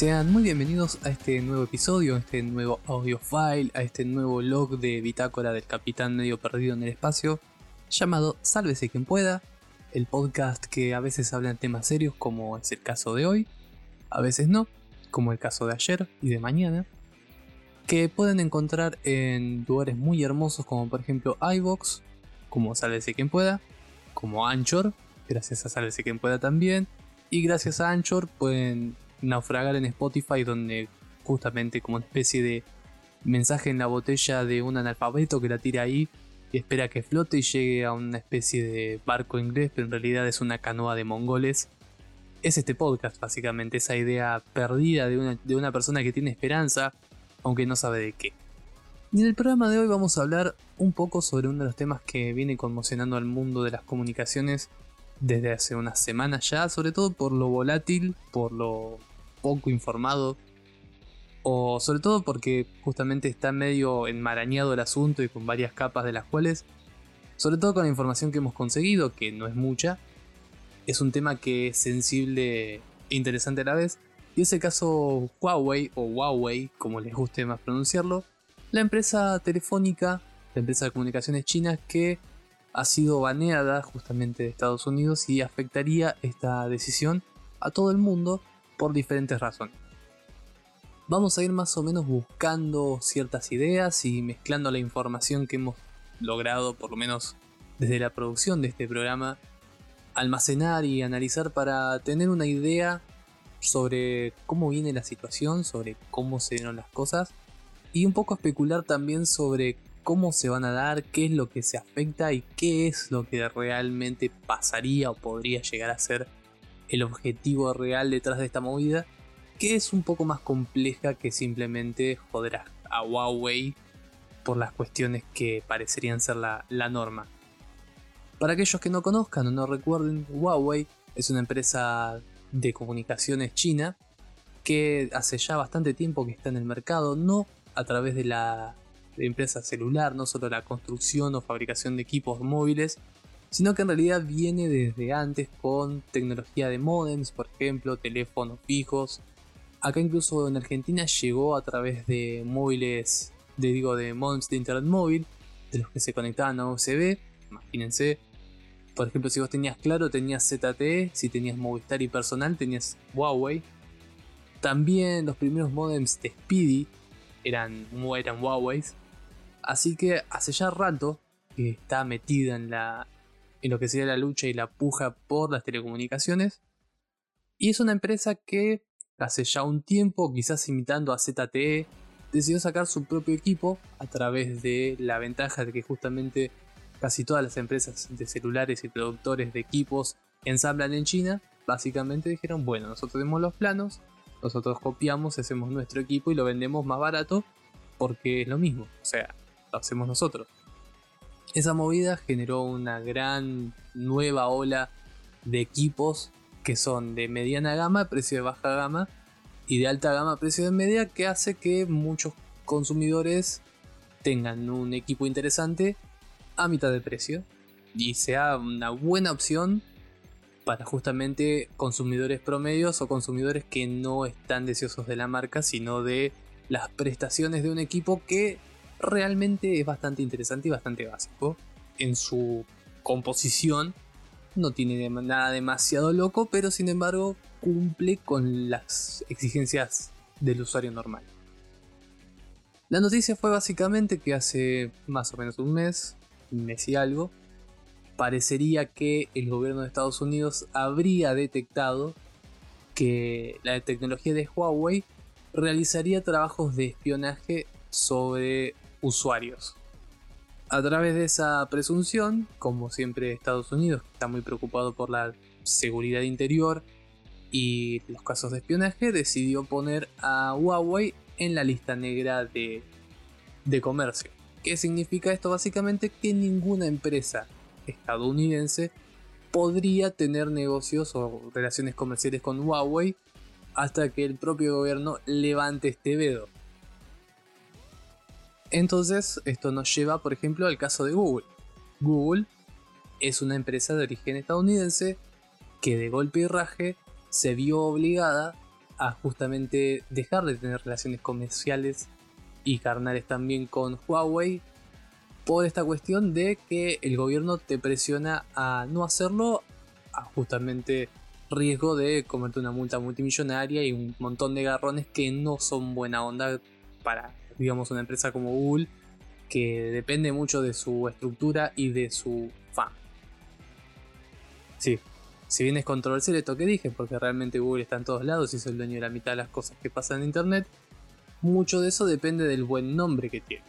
Sean muy bienvenidos a este nuevo episodio, a este nuevo audio file, a este nuevo log de bitácora del capitán medio perdido en el espacio, llamado Sálvese quien pueda, el podcast que a veces habla de temas serios como es el caso de hoy, a veces no, como el caso de ayer y de mañana, que pueden encontrar en lugares muy hermosos como por ejemplo iVox, como Sálvese quien pueda, como Anchor, gracias a Sálvese quien pueda también, y gracias a Anchor pueden naufragar en Spotify donde justamente como una especie de mensaje en la botella de un analfabeto que la tira ahí y espera que flote y llegue a una especie de barco inglés, pero en realidad es una canoa de mongoles. Es este podcast, básicamente, esa idea perdida de una, de una persona que tiene esperanza, aunque no sabe de qué. Y en el programa de hoy vamos a hablar un poco sobre uno de los temas que viene conmocionando al mundo de las comunicaciones desde hace unas semanas ya, sobre todo por lo volátil, por lo poco informado, o sobre todo porque justamente está medio enmarañado el asunto y con varias capas de las cuales, sobre todo con la información que hemos conseguido, que no es mucha, es un tema que es sensible e interesante a la vez, y es el caso Huawei o Huawei, como les guste más pronunciarlo, la empresa telefónica, la empresa de comunicaciones chinas que ha sido baneada justamente de Estados Unidos y afectaría esta decisión a todo el mundo por diferentes razones. Vamos a ir más o menos buscando ciertas ideas y mezclando la información que hemos logrado, por lo menos desde la producción de este programa, almacenar y analizar para tener una idea sobre cómo viene la situación, sobre cómo se dieron las cosas y un poco especular también sobre cómo se van a dar, qué es lo que se afecta y qué es lo que realmente pasaría o podría llegar a ser el objetivo real detrás de esta movida, que es un poco más compleja que simplemente joder a, Huawei por las cuestiones que parecerían ser la, la norma. Para aquellos que no conozcan o no recuerden, Huawei es una empresa de comunicaciones china que hace ya bastante tiempo que está en el mercado, no a través de la empresa celular, no solo la construcción o fabricación de equipos móviles, sino que en realidad viene desde antes con tecnología de modems, por ejemplo, teléfonos fijos. Acá incluso en Argentina llegó a través de móviles, de, digo, de modems de internet móvil, de los que se conectaban a USB, imagínense. Por ejemplo, si vos tenías Claro, tenías ZTE, si tenías Movistar y Personal, tenías Huawei. También los primeros modems de Speedy eran, eran Huawei. Así que hace ya rato que está metida en la, en lo que sería la lucha y la puja por las telecomunicaciones. Y es una empresa que hace ya un tiempo, quizás imitando a ZTE, decidió sacar su propio equipo a través de la ventaja de que justamente casi todas las empresas de celulares y productores de equipos ensamblan en China. Básicamente dijeron, bueno, nosotros tenemos los planos, nosotros copiamos, hacemos nuestro equipo y lo vendemos más barato porque es lo mismo, o sea, lo hacemos nosotros. Esa movida generó una gran nueva ola de equipos que son de mediana gama, precio de baja gama, y de alta gama, precio de media, que hace que muchos consumidores tengan un equipo interesante a mitad de precio y sea una buena opción para justamente consumidores promedios o consumidores que no están deseosos de la marca, sino de las prestaciones de un equipo que realmente es bastante interesante y bastante básico. En su composición no tiene nada demasiado loco, pero sin embargo cumple con las exigencias del usuario normal. La noticia fue básicamente que hace más o menos un mes, un mes y algo, parecería que el gobierno de Estados Unidos habría detectado que la tecnología de Huawei realizaría trabajos de espionaje sobre usuarios. A través de esa presunción, como siempre Estados Unidos está muy preocupado por la seguridad interior y los casos de espionaje, decidió poner a Huawei en la lista negra de, de comercio. ¿Qué significa esto? Básicamente que ninguna empresa estadounidense podría tener negocios o relaciones comerciales con Huawei hasta que el propio gobierno levante este veto. Entonces, esto nos lleva, por ejemplo, al caso de Google. Google es una empresa de origen estadounidense que de golpe y raje se vio obligada a justamente dejar de tener relaciones comerciales y carnales también con Huawei por esta cuestión de que el gobierno te presiona a no hacerlo a justamente riesgo de comerte una multa multimillonaria y un montón de garrones que no son buena onda para digamos una empresa como Google que depende mucho de su estructura y de su fan. Sí, si bien es controversial esto que dije, porque realmente Google está en todos lados y es el dueño de la mitad de las cosas que pasan en Internet, mucho de eso depende del buen nombre que tiene.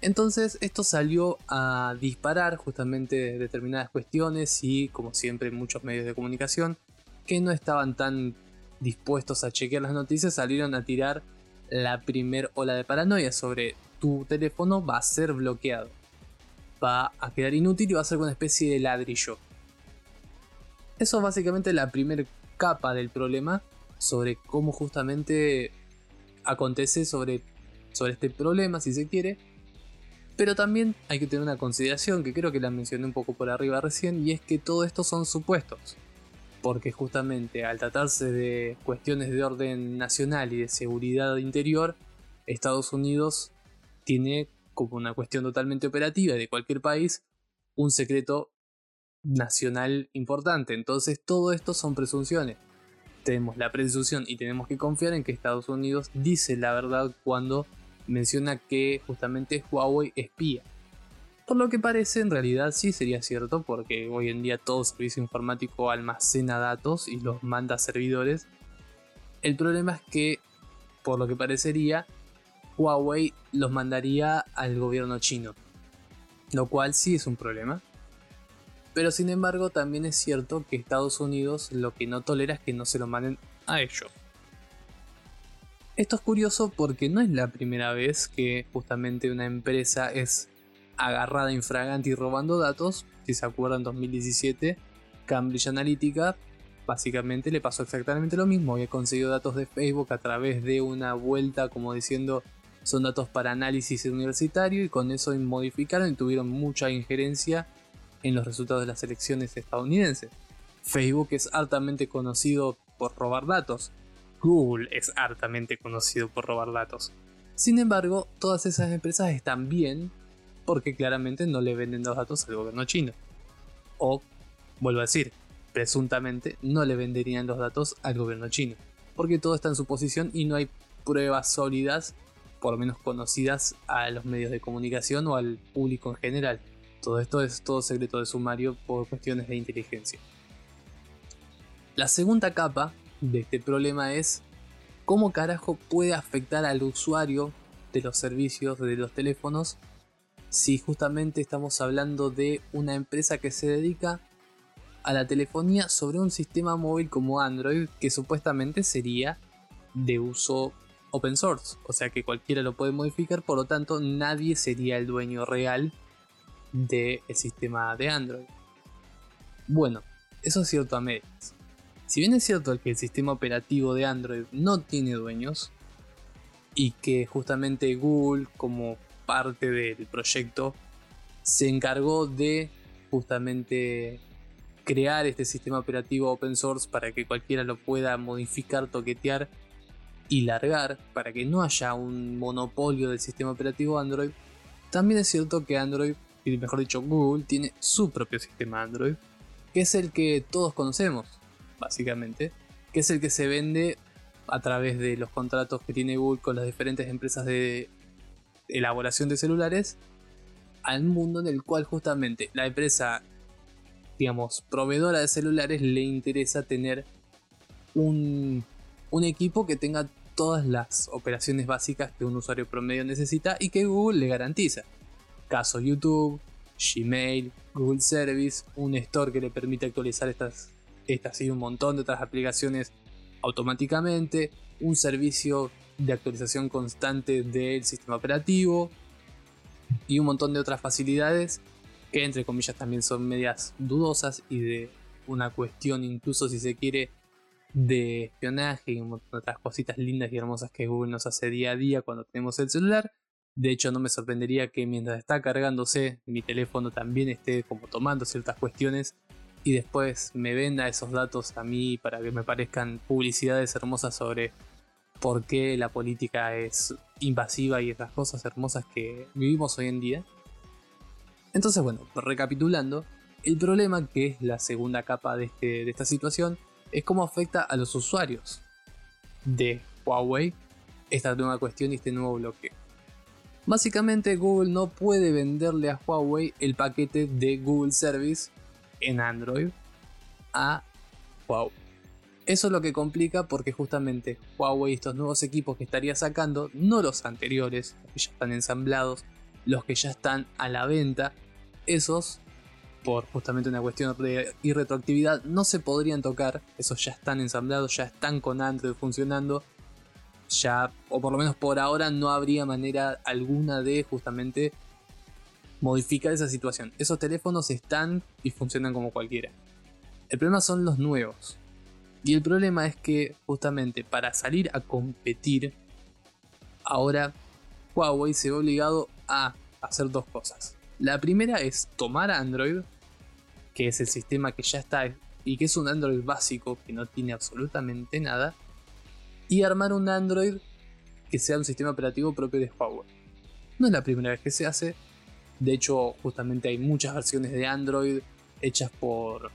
Entonces esto salió a disparar justamente determinadas cuestiones y como siempre muchos medios de comunicación que no estaban tan dispuestos a chequear las noticias salieron a tirar la primer ola de paranoia sobre tu teléfono va a ser bloqueado. Va a quedar inútil y va a ser una especie de ladrillo. Eso es básicamente la primera capa del problema sobre cómo justamente acontece sobre, sobre este problema, si se quiere. Pero también hay que tener una consideración que creo que la mencioné un poco por arriba recién, y es que todo esto son supuestos. Porque justamente al tratarse de cuestiones de orden nacional y de seguridad interior, Estados Unidos tiene como una cuestión totalmente operativa de cualquier país un secreto nacional importante. Entonces todo esto son presunciones. Tenemos la presunción y tenemos que confiar en que Estados Unidos dice la verdad cuando menciona que justamente Huawei espía. Por lo que parece, en realidad sí sería cierto, porque hoy en día todo servicio informático almacena datos y los manda a servidores. El problema es que, por lo que parecería, Huawei los mandaría al gobierno chino, lo cual sí es un problema. Pero sin embargo también es cierto que Estados Unidos lo que no tolera es que no se lo manden a ellos. Esto es curioso porque no es la primera vez que justamente una empresa es agarrada infragante y robando datos. Si se acuerdan, en 2017, Cambridge Analytica básicamente le pasó exactamente lo mismo. Había conseguido datos de Facebook a través de una vuelta como diciendo son datos para análisis universitario y con eso modificaron y tuvieron mucha injerencia en los resultados de las elecciones estadounidenses. Facebook es altamente conocido por robar datos. Google es hartamente conocido por robar datos. Sin embargo, todas esas empresas están bien porque claramente no le venden los datos al gobierno chino. O, vuelvo a decir, presuntamente no le venderían los datos al gobierno chino. Porque todo está en su posición y no hay pruebas sólidas por lo menos conocidas a los medios de comunicación o al público en general. Todo esto es todo secreto de sumario por cuestiones de inteligencia. La segunda capa de este problema es cómo carajo puede afectar al usuario de los servicios de los teléfonos si justamente estamos hablando de una empresa que se dedica a la telefonía sobre un sistema móvil como Android que supuestamente sería de uso open source, o sea que cualquiera lo puede modificar, por lo tanto nadie sería el dueño real del sistema de Android. Bueno, eso es cierto a medias. Si bien es cierto que el sistema operativo de Android no tiene dueños y que justamente Google como parte del proyecto se encargó de justamente crear este sistema operativo open source para que cualquiera lo pueda modificar, toquetear y largar para que no haya un monopolio del sistema operativo Android, también es cierto que Android, y mejor dicho Google, tiene su propio sistema Android, que es el que todos conocemos, básicamente, que es el que se vende a través de los contratos que tiene Google con las diferentes empresas de elaboración de celulares al mundo en el cual justamente la empresa, digamos, proveedora de celulares le interesa tener un, un equipo que tenga todas las operaciones básicas que un usuario promedio necesita y que Google le garantiza. Caso YouTube, Gmail, Google Service, un store que le permite actualizar estas, estas y un montón de otras aplicaciones automáticamente, un servicio de actualización constante del sistema operativo y un montón de otras facilidades que entre comillas también son medias dudosas y de una cuestión incluso si se quiere de espionaje y otras cositas lindas y hermosas que Google nos hace día a día cuando tenemos el celular. De hecho, no me sorprendería que mientras está cargándose mi teléfono también esté como tomando ciertas cuestiones y después me venda esos datos a mí para que me parezcan publicidades hermosas sobre por qué la política es invasiva y esas cosas hermosas que vivimos hoy en día. Entonces, bueno, recapitulando, el problema que es la segunda capa de, este, de esta situación es cómo afecta a los usuarios de Huawei esta nueva cuestión y este nuevo bloqueo. Básicamente Google no puede venderle a Huawei el paquete de Google Service en Android a Huawei. Eso es lo que complica porque justamente Huawei estos nuevos equipos que estaría sacando, no los anteriores, los que ya están ensamblados, los que ya están a la venta, esos, por justamente una cuestión de irretroactividad, no se podrían tocar, esos ya están ensamblados, ya están con Android funcionando, ya, o por lo menos por ahora, no habría manera alguna de justamente modificar esa situación. Esos teléfonos están y funcionan como cualquiera. El problema son los nuevos. Y el problema es que justamente para salir a competir, ahora Huawei se ve obligado a hacer dos cosas. La primera es tomar Android, que es el sistema que ya está y que es un Android básico que no tiene absolutamente nada, y armar un Android que sea un sistema operativo propio de Huawei. No es la primera vez que se hace, de hecho justamente hay muchas versiones de Android hechas por,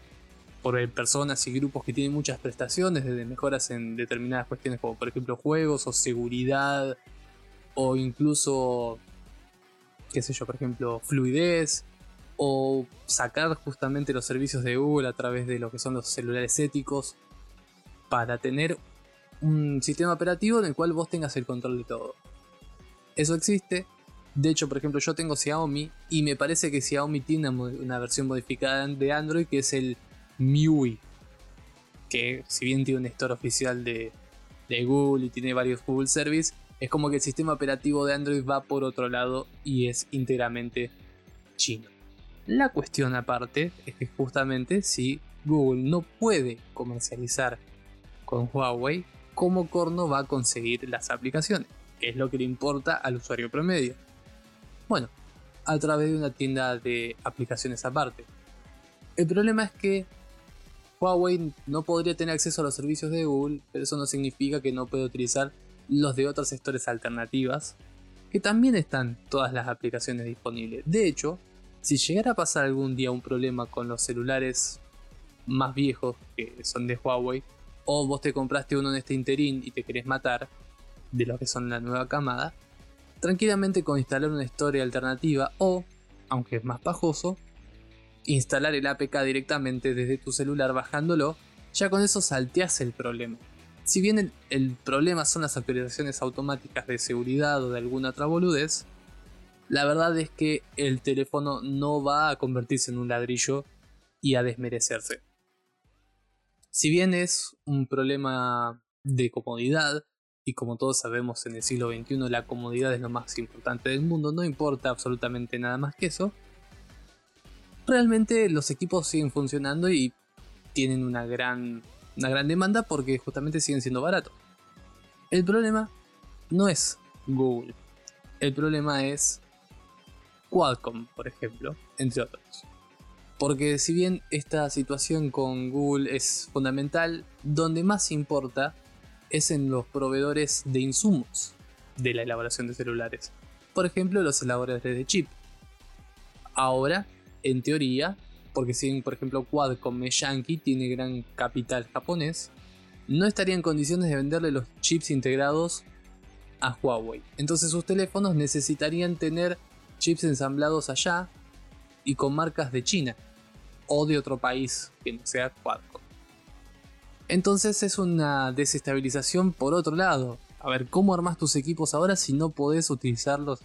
por personas y grupos que tienen muchas prestaciones, desde mejoras en determinadas cuestiones como por ejemplo juegos o seguridad o incluso, qué sé yo, por ejemplo, fluidez o sacar justamente los servicios de Google a través de lo que son los celulares éticos para tener un sistema operativo en el cual vos tengas el control de todo. Eso existe. De hecho, por ejemplo, yo tengo Xiaomi y me parece que Xiaomi tiene una versión modificada de Android que es el MIUI. Que si bien tiene un store oficial de, Google y tiene varios Google Service, es como que el sistema operativo de Android va por otro lado y es íntegramente chino. La cuestión aparte es que justamente si Google no puede comercializar con Huawei, cómo Corno va a conseguir las aplicaciones, que es lo que le importa al usuario promedio. Bueno, a través de una tienda de aplicaciones aparte. El problema es que Huawei no podría tener acceso a los servicios de Google, pero eso no significa que no pueda utilizar los de otras sectores alternativas, que también están todas las aplicaciones disponibles. De hecho, si llegara a pasar algún día un problema con los celulares más viejos, que son de Huawei, o vos te compraste uno en este interín y te querés matar, de lo que son la nueva camada, tranquilamente con instalar una historia alternativa o, aunque es más pajoso, instalar el APK directamente desde tu celular bajándolo, ya con eso salteas el problema. Si bien el, el, problema son las actualizaciones automáticas de seguridad o de alguna otra boludez, la verdad es que el teléfono no va a convertirse en un ladrillo y a desmerecerse. Si bien es un problema de comodidad, y como todos sabemos en el siglo XXI la comodidad es lo más importante del mundo, no importa absolutamente nada más que eso, realmente los equipos siguen funcionando y tienen una gran, una gran demanda porque justamente siguen siendo baratos. El problema no es Google, el problema es Qualcomm, por ejemplo, entre otros. Porque si bien esta situación con Google es fundamental, donde más importa es en los proveedores de insumos de la elaboración de celulares. Por ejemplo, los elaboradores de chip. Ahora, en teoría, porque si por ejemplo Quadcom es yankee, tiene gran capital japonés, no estaría en condiciones de venderle los chips integrados a Huawei. Entonces sus teléfonos necesitarían tener chips ensamblados allá y con marcas de China o de otro país que no sea Quadcom. Entonces es una desestabilización por otro lado. A ver, ¿cómo armas tus equipos ahora si no podés utilizar los,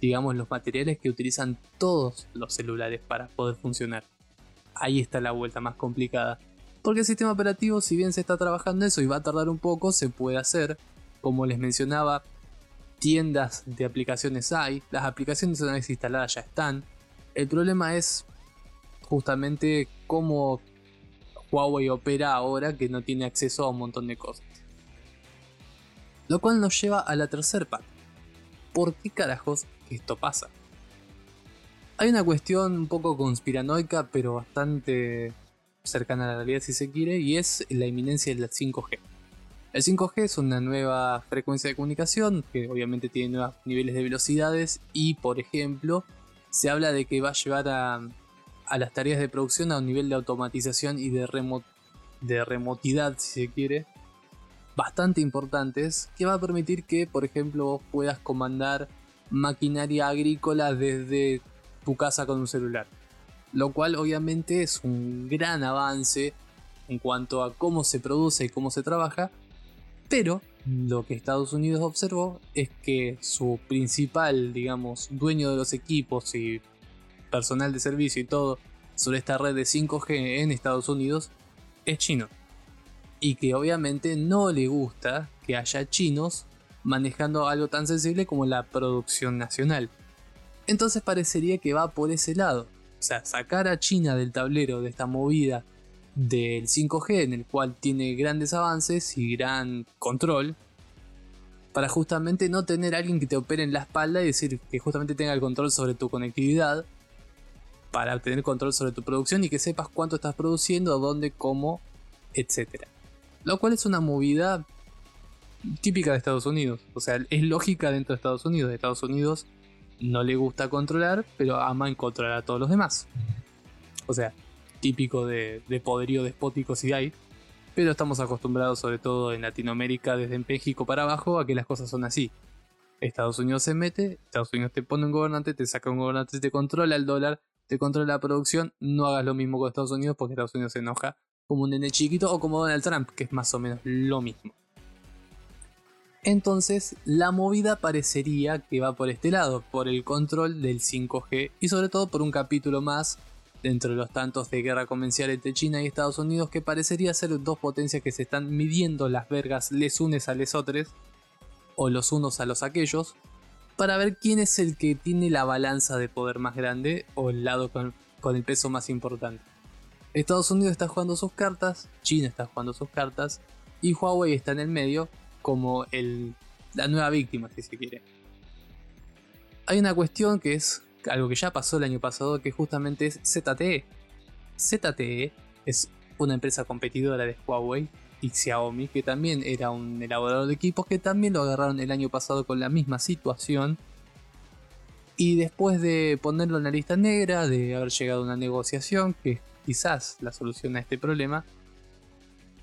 digamos, los materiales que utilizan todos los celulares para poder funcionar? Ahí está la vuelta más complicada. Porque el sistema operativo, si bien se está trabajando eso y va a tardar un poco, se puede hacer. Como les mencionaba, tiendas de aplicaciones hay, las aplicaciones una vez instaladas ya están. El problema es justamente cómo Huawei opera ahora que no tiene acceso a un montón de cosas. Lo cual nos lleva a la tercera parte. ¿Por qué carajos esto pasa? Hay una cuestión un poco conspiranoica, pero bastante cercana a la realidad si se quiere, y es la inminencia del 5G. El 5G es una nueva frecuencia de comunicación que obviamente tiene nuevos niveles de velocidades y, por ejemplo, se habla de que va a llevar a, las tareas de producción a un nivel de automatización y de, de remotidad, si se quiere, bastante importantes, que va a permitir que, por ejemplo, puedas comandar maquinaria agrícola desde tu casa con un celular. Lo cual obviamente es un gran avance en cuanto a cómo se produce y cómo se trabaja, pero lo que Estados Unidos observó es que su principal, digamos, dueño de los equipos y personal de servicio y todo sobre esta red de 5G en Estados Unidos es chino. Y que obviamente no le gusta que haya chinos manejando algo tan sensible como la producción nacional. Entonces parecería que va por ese lado. O sea, sacar a China del tablero de esta movida del 5G en el cual tiene grandes avances y gran control para justamente no tener a alguien que te opere en la espalda y decir que justamente tenga el control sobre tu conectividad para tener control sobre tu producción y que sepas cuánto estás produciendo, dónde, cómo, etc. Lo cual es una movida típica de Estados Unidos. O sea, es lógica dentro de Estados Unidos. De Estados Unidos no le gusta controlar, pero ama controlar a todos los demás. O sea, típico de, poderío despótico si hay, pero estamos acostumbrados sobre todo en Latinoamérica desde México para abajo a que las cosas son así. Estados Unidos se mete, Estados Unidos te pone un gobernante, te saca un gobernante, te controla el dólar, te controla la producción, no hagas lo mismo con Estados Unidos porque Estados Unidos se enoja como un nene chiquito o como Donald Trump, que es más o menos lo mismo. Entonces, la movida parecería que va por este lado, por el control del 5G y sobre todo por un capítulo más dentro de los tantos de guerra comercial entre China y Estados Unidos que parecería ser dos potencias que se están midiendo las vergas les unes a les otros o los unos a los aquellos para ver quién es el que tiene la balanza de poder más grande o el lado con, el peso más importante. Estados Unidos está jugando sus cartas, China está jugando sus cartas y Huawei está en el medio como el, la nueva víctima si se quiere. Hay una cuestión que es algo que ya pasó el año pasado, que justamente es ZTE. ZTE es una empresa competidora de Huawei y Xiaomi, que también era un elaborador de equipos, que también lo agarraron el año pasado con la misma situación. Y después de ponerlo en la lista negra, de haber llegado a una negociación, que quizás la solución a este problema,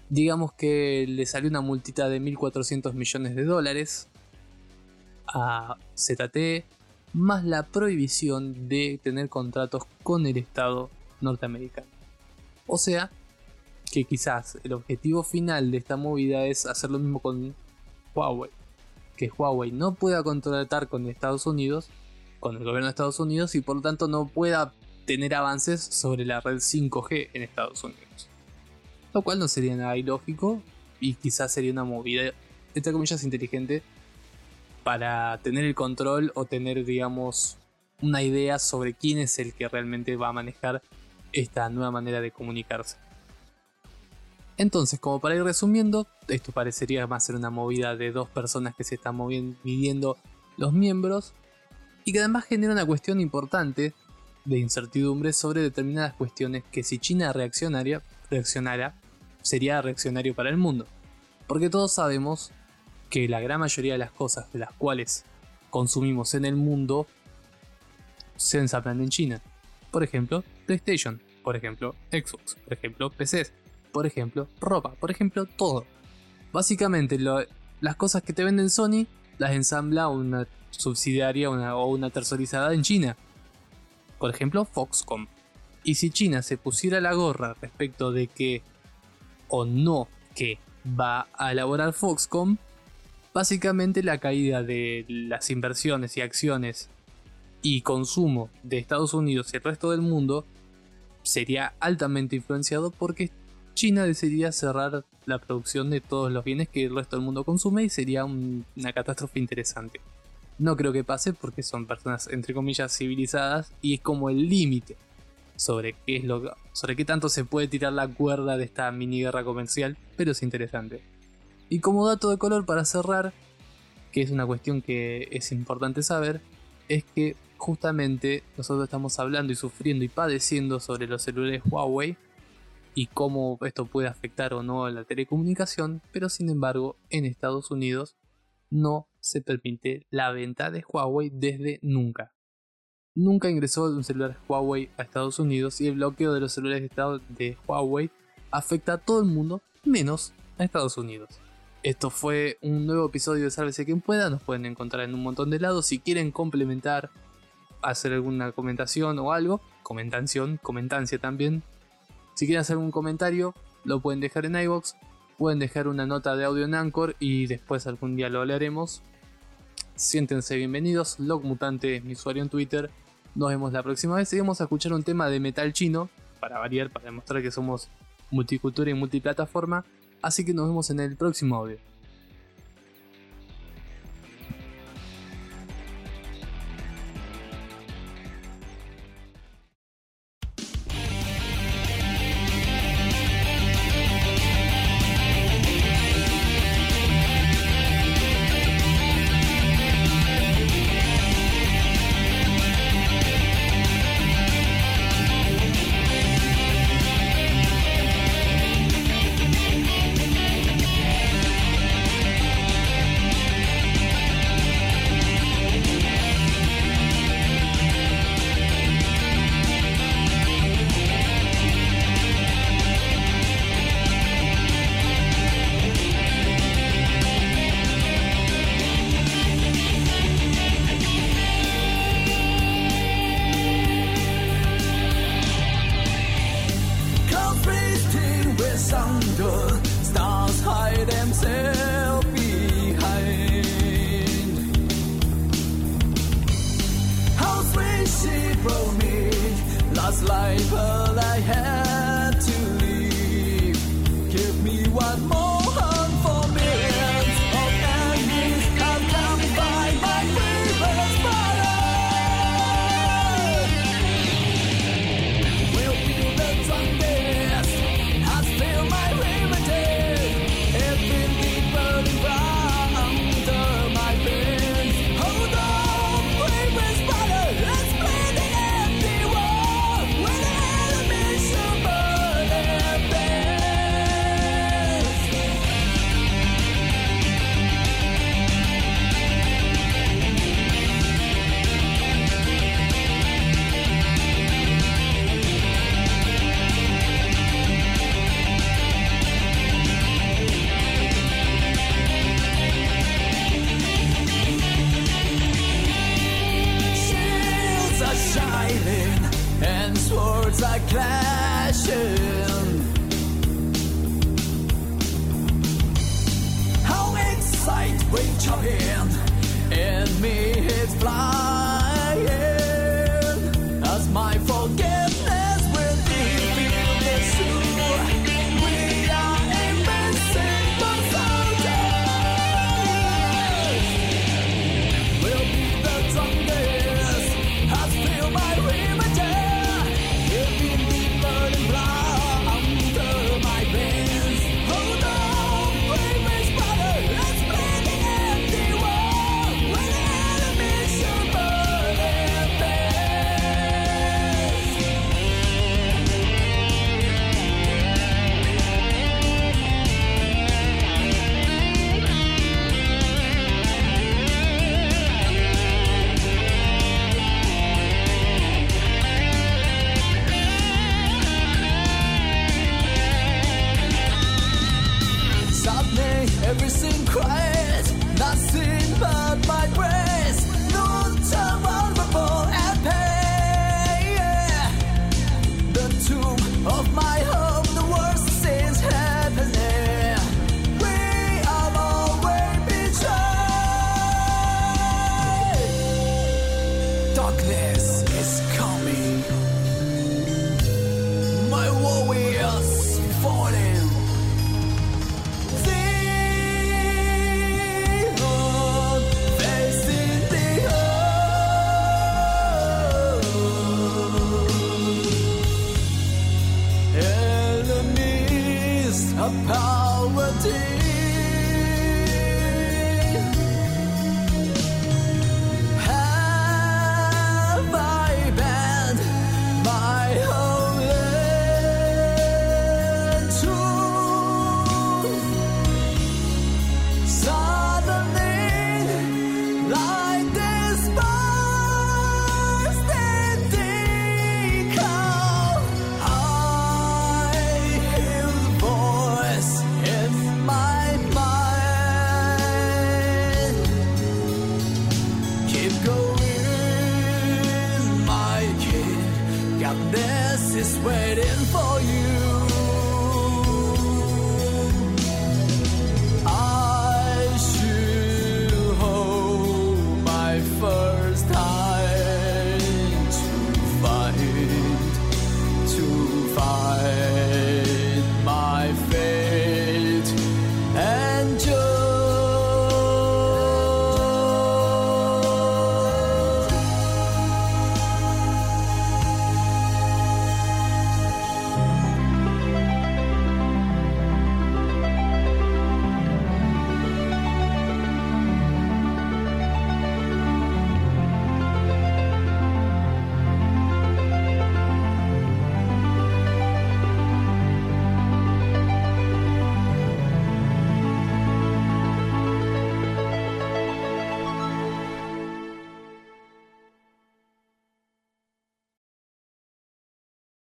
digamos que le salió una multita de 1.400 millones de dólares a ZTE más la prohibición de tener contratos con el Estado norteamericano. O sea, que quizás el objetivo final de esta movida es hacer lo mismo con Huawei. Que Huawei no pueda contratar con Estados Unidos, con el gobierno de Estados Unidos, y por lo tanto no pueda tener avances sobre la red 5G en Estados Unidos. Lo cual no sería nada ilógico y quizás sería una movida, entre comillas, inteligente para tener el control o tener, digamos, una idea sobre quién es el que realmente va a manejar esta nueva manera de comunicarse. Entonces, como para ir resumiendo, esto parecería más ser una movida de dos personas que se están midiendo los miembros y que además genera una cuestión importante de incertidumbre sobre determinadas cuestiones que si China reaccionaría, reaccionara, sería reaccionario para el mundo. Porque todos sabemos que la gran mayoría de las cosas de las cuales consumimos en el mundo se ensamblan en China. Por ejemplo, PlayStation, por ejemplo, Xbox, por ejemplo, PCs, por ejemplo, ropa, por ejemplo, todo. Básicamente, las cosas que te venden Sony las ensambla una subsidiaria o una tercerizada en China. Por ejemplo, Foxconn. Y si China se pusiera la gorra respecto de que o no que va a elaborar Foxconn, Básicamente la caída de las inversiones y acciones y consumo de Estados Unidos y el resto del mundo sería altamente influenciado porque China decidiría cerrar la producción de todos los bienes que el resto del mundo consume y sería una catástrofe interesante. No creo que pase porque son personas entre comillas civilizadas y es como el límite sobre qué es lo sobre qué tanto se puede tirar la cuerda de esta mini guerra comercial, pero es interesante. Y como dato de color para cerrar, que es una cuestión que es importante saber, es que justamente nosotros estamos hablando y sufriendo y padeciendo sobre los celulares Huawei y cómo esto puede afectar o no a la telecomunicación, pero sin embargo en Estados Unidos no se permite la venta de Huawei desde nunca. Nunca ingresó un celular Huawei a Estados Unidos y el bloqueo de los celulares de Huawei afecta a todo el mundo menos a Estados Unidos. Esto fue un nuevo episodio de Sálvese quien pueda, nos pueden encontrar en un montón de lados. Si quieren complementar, hacer alguna comentación o algo, comentación, comentancia también. Si quieren hacer un comentario, lo pueden dejar en iBox, pueden dejar una nota de audio en Anchor y después algún día lo hablaremos. Siéntense bienvenidos, Log Mutante es mi usuario en Twitter. Nos vemos la próxima vez y vamos a escuchar un tema de metal chino, para variar, para demostrar que somos multicultura y multiplataforma. Así que nos vemos en el próximo audio.